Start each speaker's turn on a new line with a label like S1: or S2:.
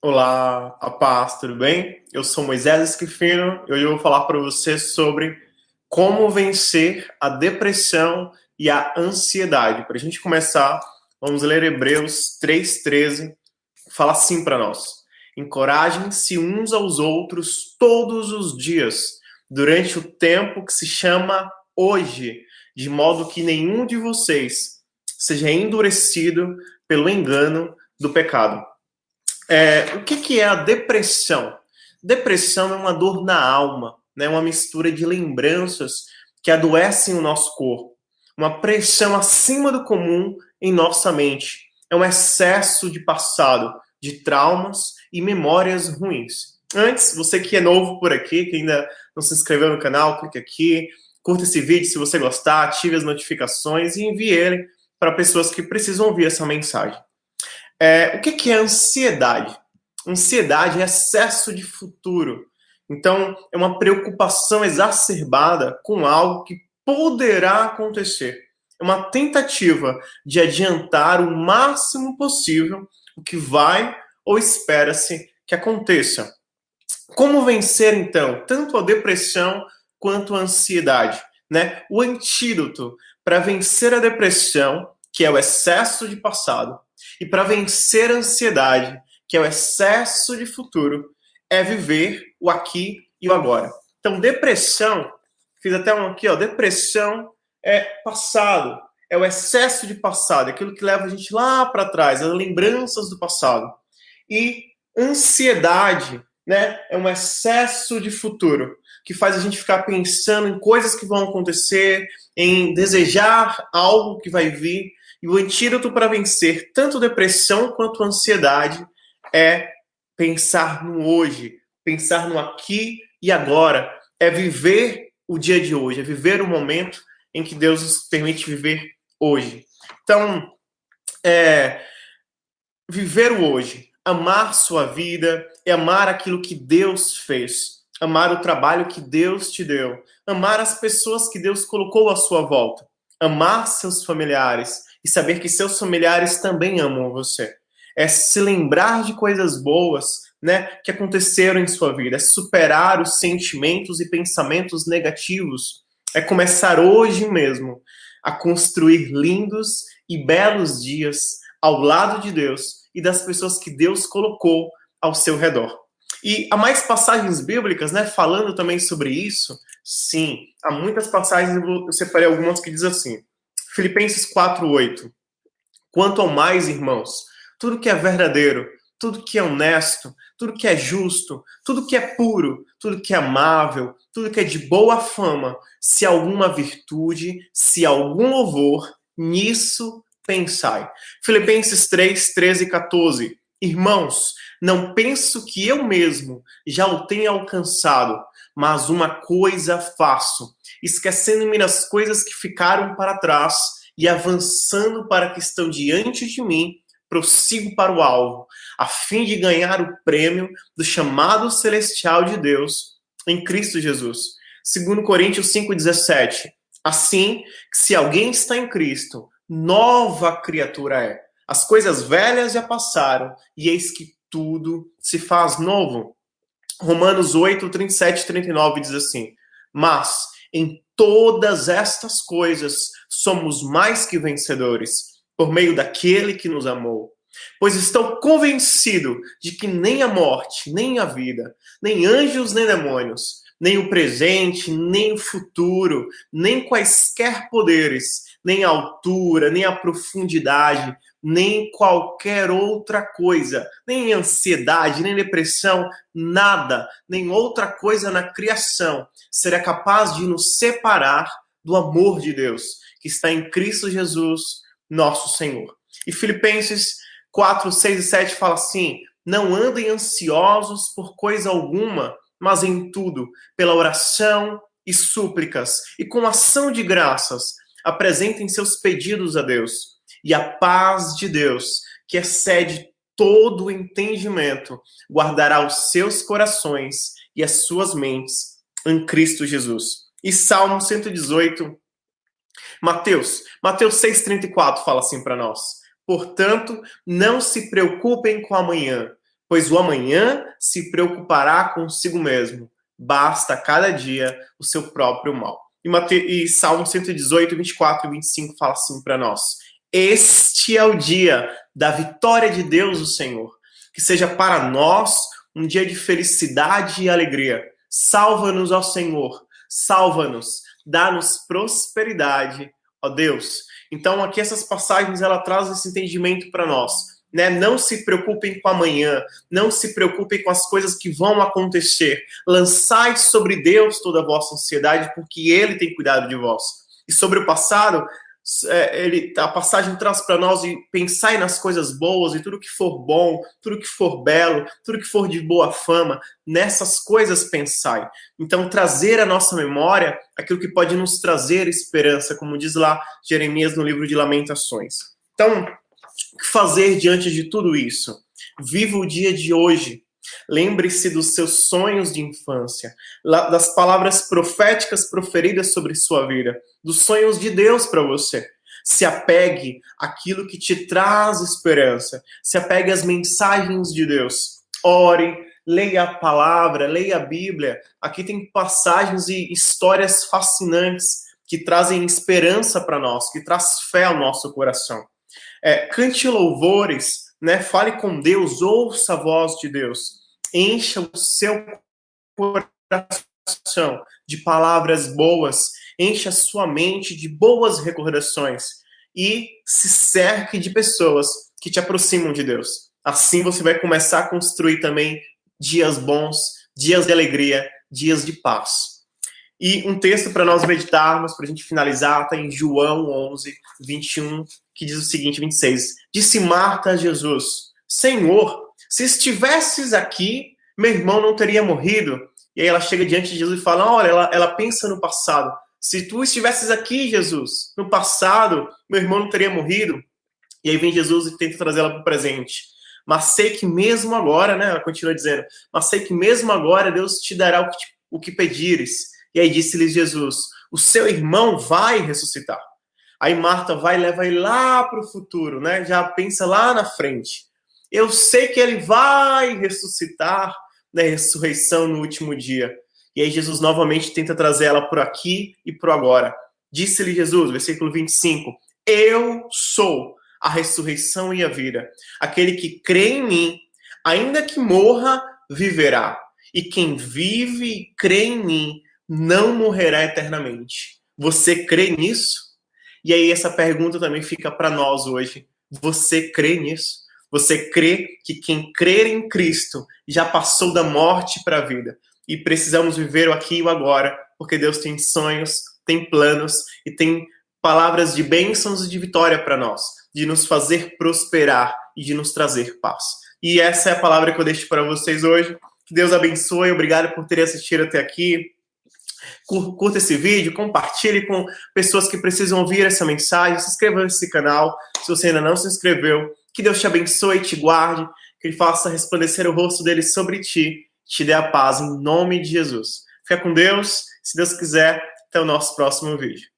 S1: Olá, a paz, tudo bem? Eu sou Moisés Esquifino e hoje eu vou falar para você sobre como vencer a depressão e a ansiedade. Para a gente começar, vamos ler Hebreus 3,13. Fala assim para nós: Encorajem-se uns aos outros todos os dias, durante o tempo que se chama hoje, de modo que nenhum de vocês seja endurecido pelo engano do pecado. É, o que, que é a depressão? Depressão é uma dor na alma, né? uma mistura de lembranças que adoecem o nosso corpo, uma pressão acima do comum em nossa mente. É um excesso de passado, de traumas e memórias ruins. Antes, você que é novo por aqui, que ainda não se inscreveu no canal, clique aqui, curta esse vídeo se você gostar, ative as notificações e envie ele para pessoas que precisam ouvir essa mensagem. É, o que, que é ansiedade? Ansiedade é excesso de futuro. Então, é uma preocupação exacerbada com algo que poderá acontecer. É uma tentativa de adiantar o máximo possível o que vai ou espera-se que aconteça. Como vencer, então, tanto a depressão quanto a ansiedade? Né? O antídoto para vencer a depressão, que é o excesso de passado, e para vencer a ansiedade, que é o excesso de futuro, é viver o aqui e o agora. Então, depressão, fiz até um aqui, ó, depressão é passado, é o excesso de passado, é aquilo que leva a gente lá para trás, as lembranças do passado. E ansiedade, né, é um excesso de futuro, que faz a gente ficar pensando em coisas que vão acontecer, em desejar algo que vai vir, e o antídoto para vencer tanto depressão quanto ansiedade é pensar no hoje, pensar no aqui e agora, é viver o dia de hoje, é viver o momento em que Deus nos permite viver hoje. Então, é, viver o hoje, amar sua vida, é amar aquilo que Deus fez, amar o trabalho que Deus te deu, amar as pessoas que Deus colocou à sua volta, amar seus familiares, e saber que seus familiares também amam você. É se lembrar de coisas boas, né, que aconteceram em sua vida, é superar os sentimentos e pensamentos negativos, é começar hoje mesmo a construir lindos e belos dias ao lado de Deus e das pessoas que Deus colocou ao seu redor. E há mais passagens bíblicas, né, falando também sobre isso? Sim, há muitas passagens, eu separei algumas que diz assim: Filipenses 4:8. Quanto ao mais, irmãos, tudo que é verdadeiro, tudo que é honesto, tudo que é justo, tudo que é puro, tudo que é amável, tudo que é de boa fama, se alguma virtude, se algum louvor, nisso pensai. Filipenses 3, 13 e 14. Irmãos, não penso que eu mesmo já o tenha alcançado, mas uma coisa faço, esquecendo-me das coisas que ficaram para trás e avançando para que estão diante de mim, prossigo para o alvo, a fim de ganhar o prêmio do chamado celestial de Deus em Cristo Jesus. Segundo Coríntios 5:17. Assim, se alguém está em Cristo, nova criatura é. As coisas velhas já passaram e eis que tudo se faz novo. Romanos 8, 37 e 39 diz assim: Mas em todas estas coisas somos mais que vencedores, por meio daquele que nos amou. Pois estou convencido de que nem a morte, nem a vida, nem anjos, nem demônios, nem o presente, nem o futuro, nem quaisquer poderes, nem a altura, nem a profundidade, nem qualquer outra coisa, nem ansiedade, nem depressão, nada, nem outra coisa na criação será capaz de nos separar do amor de Deus que está em Cristo Jesus, nosso Senhor. E Filipenses 4, 6 e 7 fala assim: Não andem ansiosos por coisa alguma, mas em tudo, pela oração e súplicas, e com ação de graças, apresentem seus pedidos a Deus e a paz de Deus, que excede todo o entendimento, guardará os seus corações e as suas mentes em Cristo Jesus. E Salmo 118, Mateus, Mateus 6,34 fala assim para nós. Portanto, não se preocupem com amanhã, pois o amanhã se preocupará consigo mesmo. Basta cada dia o seu próprio mal. E, Mate... e Salmo 118, 24 e 25 fala assim para nós: Este é o dia da vitória de Deus, o Senhor. Que seja para nós um dia de felicidade e alegria. Salva-nos, ó Senhor, salva-nos, dá-nos prosperidade, ó Deus. Então, aqui essas passagens ela traz esse entendimento para nós né? Não se preocupem com amanhã, não se preocupem com as coisas que vão acontecer. Lançai sobre Deus toda a vossa ansiedade, porque Ele tem cuidado de vós. E sobre o passado, é, ele, a passagem traz para nós e pensai nas coisas boas e tudo que for bom, tudo que for belo, tudo que for de boa fama, nessas coisas pensai. Então, trazer à nossa memória aquilo que pode nos trazer esperança, como diz lá Jeremias no livro de Lamentações. Então, que fazer diante de tudo isso? Viva o dia de hoje. Lembre-se dos seus sonhos de infância, das palavras proféticas proferidas sobre sua vida, dos sonhos de Deus para você. Se apegue àquilo que te traz esperança. Se apegue às mensagens de Deus. Ore, leia a palavra, leia a Bíblia. Aqui tem passagens e histórias fascinantes que trazem esperança para nós, que traz fé ao nosso coração. É, cante louvores, né? Fale com Deus, ouça a voz de Deus. Encha o seu coração de palavras boas, encha a sua mente de boas recordações e se cerque de pessoas que te aproximam de Deus. Assim você vai começar a construir também dias bons, dias de alegria, dias de paz. E um texto para nós meditarmos, para a gente finalizar, está em João 11, 21 que diz o seguinte, 26. Disse Marta a Jesus: Senhor, se estivesses aqui, meu irmão não teria morrido. E aí ela chega diante de Jesus e fala: Olha, ela, ela pensa no passado. Se tu estivesses aqui, Jesus, no passado, meu irmão não teria morrido. E aí vem Jesus e tenta trazê-la para o presente. Mas sei que mesmo agora, né? Ela continua dizendo: Mas sei que mesmo agora Deus te dará o que, o que pedires. E aí disse-lhes Jesus: O seu irmão vai ressuscitar. Aí Marta vai e leva ele lá para o futuro, né? Já pensa lá na frente. Eu sei que ele vai ressuscitar na ressurreição no último dia. E aí Jesus novamente tenta trazer ela por aqui e por agora. Disse-lhe Jesus, versículo 25: Eu sou a ressurreição e a vida. Aquele que crê em mim, ainda que morra, viverá. E quem vive e crê em mim não morrerá eternamente. Você crê nisso? E aí essa pergunta também fica para nós hoje. Você crê nisso? Você crê que quem crer em Cristo já passou da morte para a vida e precisamos viver o aqui e o agora, porque Deus tem sonhos, tem planos e tem palavras de bênçãos e de vitória para nós, de nos fazer prosperar e de nos trazer paz. E essa é a palavra que eu deixo para vocês hoje. Que Deus abençoe. Obrigado por ter assistido até aqui curta esse vídeo, compartilhe com pessoas que precisam ouvir essa mensagem, se inscreva nesse canal, se você ainda não se inscreveu. Que Deus te abençoe e te guarde, que Ele faça resplandecer o rosto dele sobre ti, te dê a paz em nome de Jesus. Fica com Deus, se Deus quiser, até o nosso próximo vídeo.